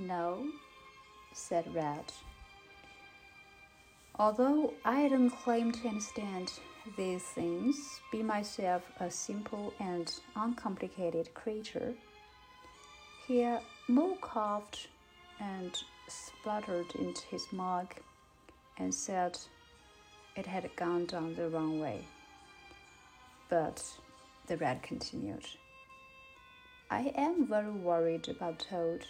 No, said Rat. Although I don't claim to understand these things, be myself a simple and uncomplicated creature, here uh, Mole coughed and spluttered into his mug and said it had gone down the wrong way. But the rat continued. I am very worried about Toad,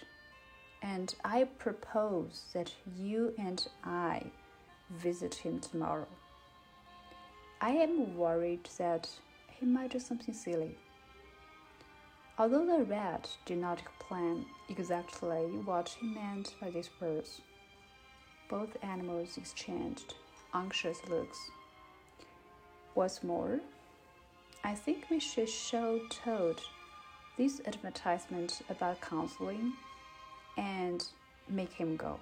and I propose that you and I visit him tomorrow. I am worried that he might do something silly. Although the rat did not explain exactly what he meant by these words, both animals exchanged anxious looks. What's more, I think we should show Toad this advertisement about counseling and make him go.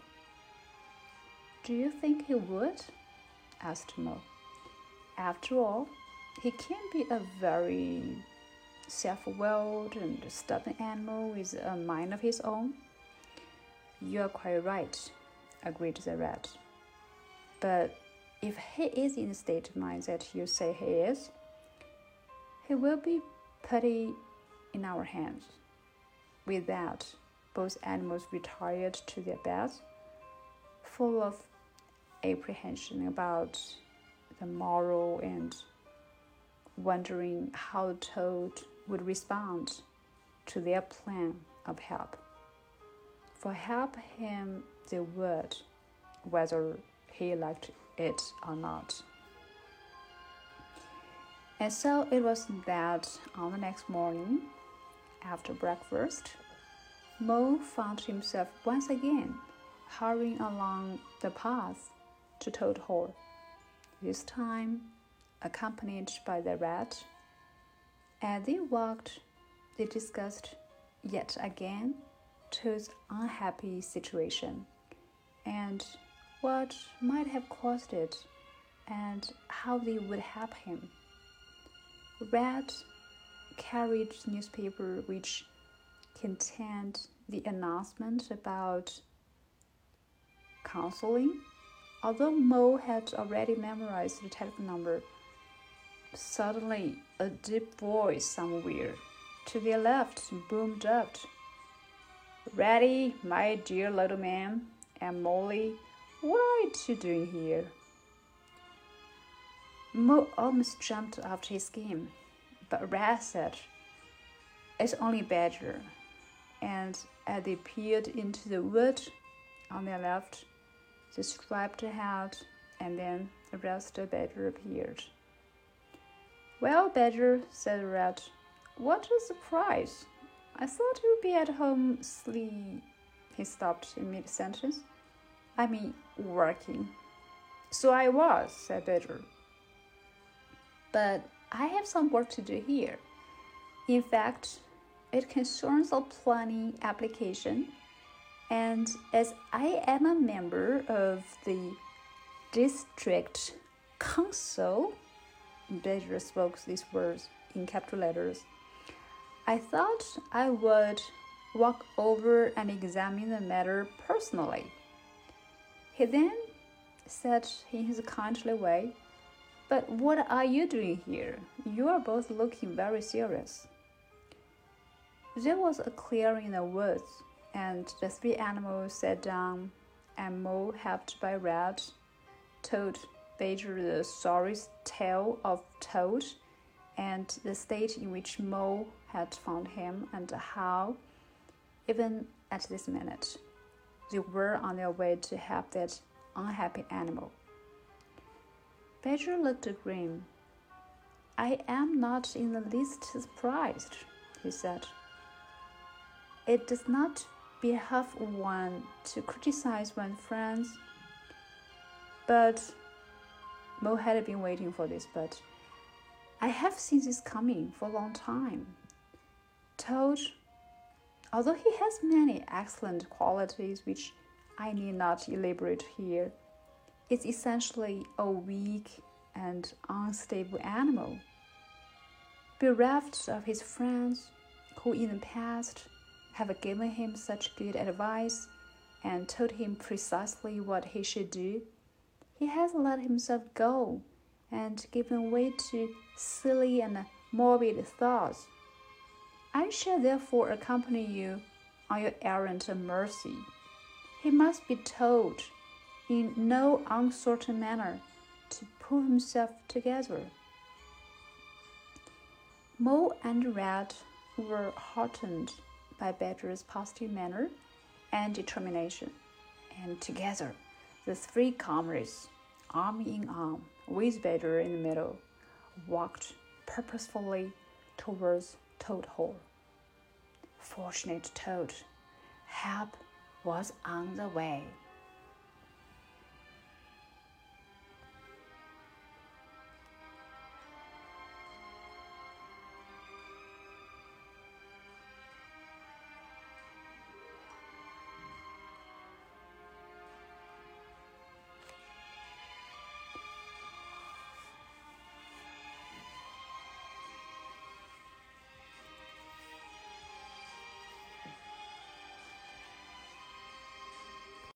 Do you think he would? asked Mole. After all, he can be a very self willed and stubborn animal with a mind of his own. You are quite right, agreed the rat. But if he is in the state of mind that you say he is, he will be putty in our hands. With that, both animals retired to their beds, full of apprehension about the morrow and wondering how Toad would respond to their plan of help. For help him they would, whether he liked it or not. And so it was that on the next morning, after breakfast, Mole found himself once again hurrying along the path to Toad Hall, this time accompanied by the rat. As they walked, they discussed yet again Toad's unhappy situation and what might have caused it and how they would help him. Rat carried newspaper which contained the announcement about counseling. Although Mole had already memorized the telephone number, suddenly a deep voice somewhere to their left boomed up. Ratty, my dear little man, and Molly, what are you doing here? Mole almost jumped after his game, but Rat said, It's only Badger. And as they peered into the wood on their left, they striped ahead, and then the rest of Badger appeared. Well, Badger, said Rat, what a surprise! I thought you'd be at home sleep. He stopped in mid sentence. I mean, working. So I was, said Badger but I have some work to do here. In fact, it concerns a planning application, and as I am a member of the district council, Badger spoke these words in capital letters. I thought I would walk over and examine the matter personally. He then said in his kindly way, but what are you doing here? You are both looking very serious. There was a clearing in the woods, and the three animals sat down, and Mole, helped by Rat, told Badger the sorry tale of Toad and the state in which Mole had found him, and how, even at this minute, they were on their way to help that unhappy animal. Badger looked grim. I am not in the least surprised, he said. It does not behove one to criticize one's friends. But Mole had been waiting for this, but I have seen this coming for a long time. Toad, although he has many excellent qualities which I need not elaborate here, is essentially a weak and unstable animal. Bereft of his friends, who in the past have given him such good advice and told him precisely what he should do, he has let himself go and given way to silly and morbid thoughts. I shall therefore accompany you on your errand of mercy. He must be told in no uncertain manner to pull himself together. Mole and Rat were heartened by Badger's positive manner and determination, and together the three comrades, arm in arm, with Badger in the middle, walked purposefully towards Toad Hall. Fortunate Toad, help was on the way.